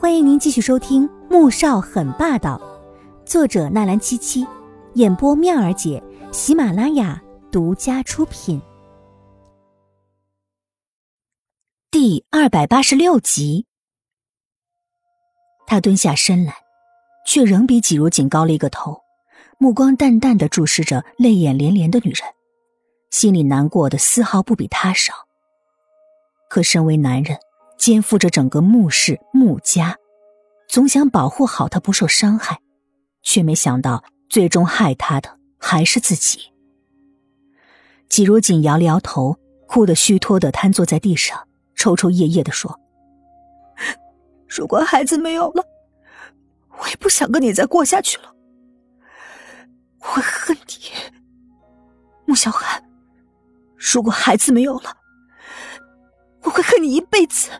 欢迎您继续收听《穆少很霸道》，作者纳兰七七，演播妙儿姐，喜马拉雅独家出品。第二百八十六集，他蹲下身来，却仍比季如锦高了一个头，目光淡淡的注视着泪眼连连的女人，心里难过的丝毫不比他少。可身为男人。肩负着整个穆氏穆家，总想保护好他不受伤害，却没想到最终害他的还是自己。季如锦摇了摇头，哭得虚脱的瘫坐在地上，抽抽噎噎的说：“如果孩子没有了，我也不想跟你再过下去了。我会恨你，穆小寒。如果孩子没有了，我会恨你一辈子。”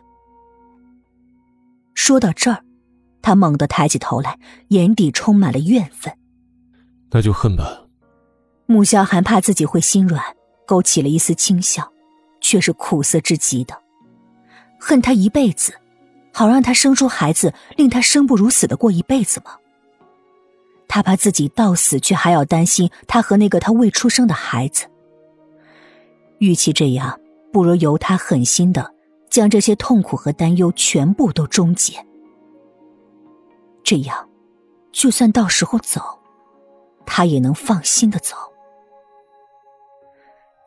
说到这儿，他猛地抬起头来，眼底充满了怨愤。那就恨吧。穆萧寒怕自己会心软，勾起了一丝轻笑，却是苦涩至极的。恨他一辈子，好让他生出孩子，令他生不如死的过一辈子吗？他怕自己到死，却还要担心他和那个他未出生的孩子。与其这样，不如由他狠心的。将这些痛苦和担忧全部都终结，这样，就算到时候走，他也能放心的走。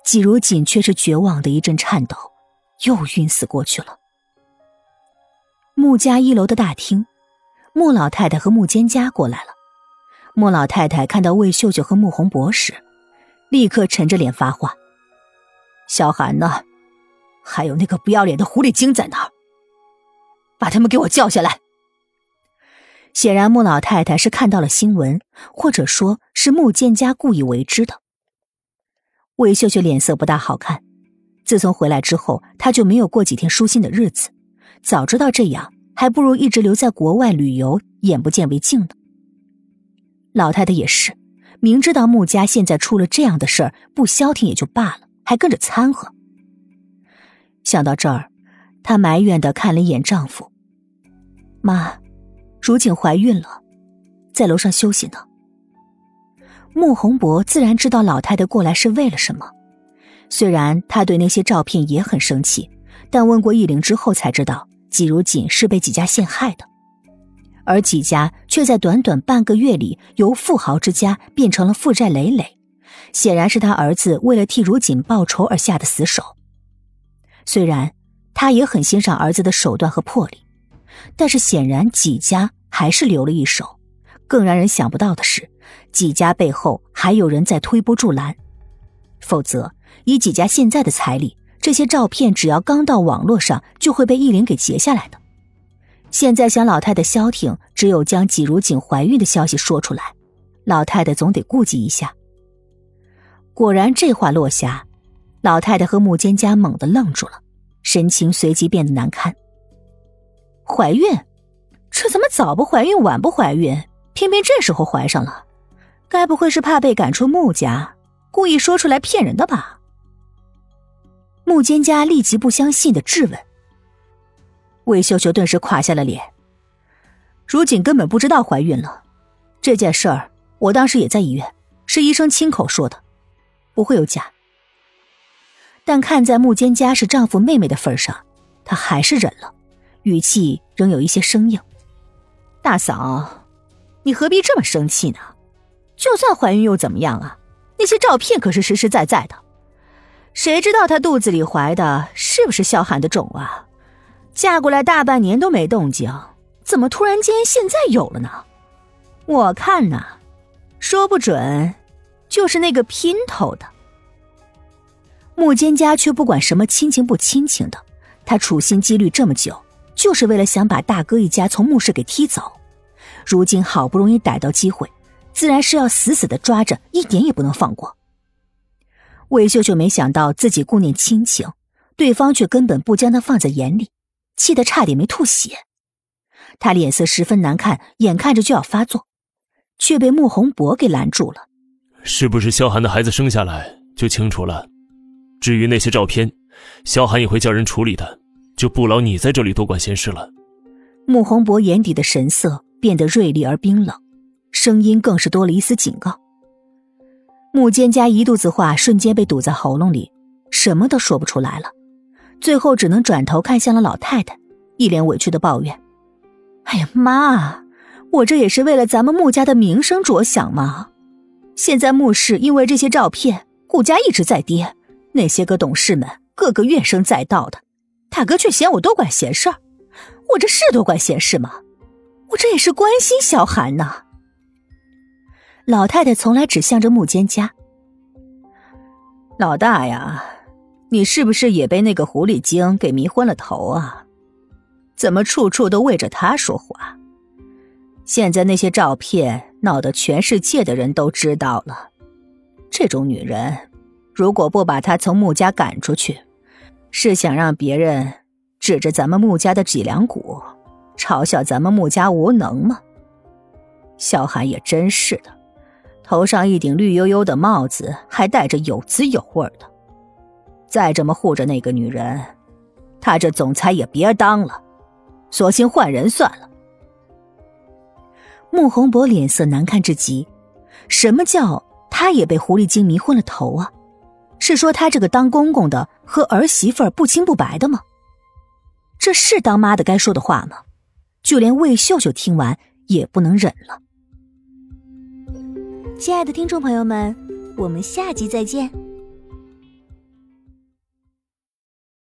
季如锦却是绝望的一阵颤抖，又晕死过去了。穆家一楼的大厅，穆老太太和穆坚家过来了。穆老太太看到魏秀秀和穆红博时，立刻沉着脸发话：“小韩呢？”还有那个不要脸的狐狸精在哪儿？把他们给我叫下来！显然，穆老太太是看到了新闻，或者说是穆建家故意为之的。魏秀秀脸色不大好看，自从回来之后，她就没有过几天舒心的日子。早知道这样，还不如一直留在国外旅游，眼不见为净呢。老太太也是，明知道穆家现在出了这样的事儿，不消停也就罢了，还跟着掺和。想到这儿，她埋怨的看了一眼丈夫：“妈，如锦怀孕了，在楼上休息呢。”穆宏博自然知道老太太过来是为了什么，虽然他对那些照片也很生气，但问过易灵之后才知道，季如锦是被季家陷害的，而季家却在短短半个月里由富豪之家变成了负债累累，显然是他儿子为了替如锦报仇而下的死手。虽然他也很欣赏儿子的手段和魄力，但是显然纪家还是留了一手。更让人想不到的是，纪家背后还有人在推波助澜。否则，以纪家现在的财力，这些照片只要刚到网络上，就会被易林给截下来的。现在想老太太消停，只有将纪如锦怀孕的消息说出来。老太太总得顾及一下。果然，这话落下。老太太和木间家猛地愣住了，神情随即变得难堪。怀孕？这怎么早不怀孕晚不怀孕，偏偏这时候怀上了？该不会是怕被赶出穆家，故意说出来骗人的吧？穆坚家立即不相信的质问。魏秀秀顿时垮下了脸。如锦根本不知道怀孕了，这件事儿我当时也在医院，是医生亲口说的，不会有假。但看在穆坚家是丈夫妹妹的份上，她还是忍了，语气仍有一些生硬。大嫂，你何必这么生气呢？就算怀孕又怎么样啊？那些照片可是实实在在的，谁知道她肚子里怀的是不是萧寒的种啊？嫁过来大半年都没动静，怎么突然间现在有了呢？我看呐，说不准就是那个姘头的。穆坚家却不管什么亲情不亲情的，他处心积虑这么久，就是为了想把大哥一家从穆氏给踢走。如今好不容易逮到机会，自然是要死死的抓着，一点也不能放过。魏秀秀没想到自己顾念亲情，对方却根本不将他放在眼里，气得差点没吐血。他脸色十分难看，眼看着就要发作，却被穆宏博给拦住了。是不是萧寒的孩子生下来就清楚了？至于那些照片，萧寒也会叫人处理的，就不劳你在这里多管闲事了。穆宏博眼底的神色变得锐利而冰冷，声音更是多了一丝警告。穆蒹葭一肚子话瞬间被堵在喉咙里，什么都说不出来了，最后只能转头看向了老太太，一脸委屈的抱怨：“哎呀，妈，我这也是为了咱们穆家的名声着想嘛。现在穆氏因为这些照片，股价一直在跌，那些个董事们个个怨声载道的，大哥却嫌我多管闲事儿。”我这是多管闲事吗？我这也是关心小韩呢。老太太从来只向着穆蒹葭。老大呀，你是不是也被那个狐狸精给迷昏了头啊？怎么处处都为着他说话？现在那些照片闹得全世界的人都知道了。这种女人，如果不把他从穆家赶出去，是想让别人。指着咱们穆家的脊梁骨，嘲笑咱们穆家无能吗？萧寒也真是的，头上一顶绿油油的帽子，还带着有滋有味的。再这么护着那个女人，他这总裁也别当了，索性换人算了。穆宏博脸色难看至极，什么叫他也被狐狸精迷昏了头啊？是说他这个当公公的和儿媳妇不清不白的吗？这是当妈的该说的话吗？就连魏秀秀听完也不能忍了。亲爱的听众朋友们，我们下集再见。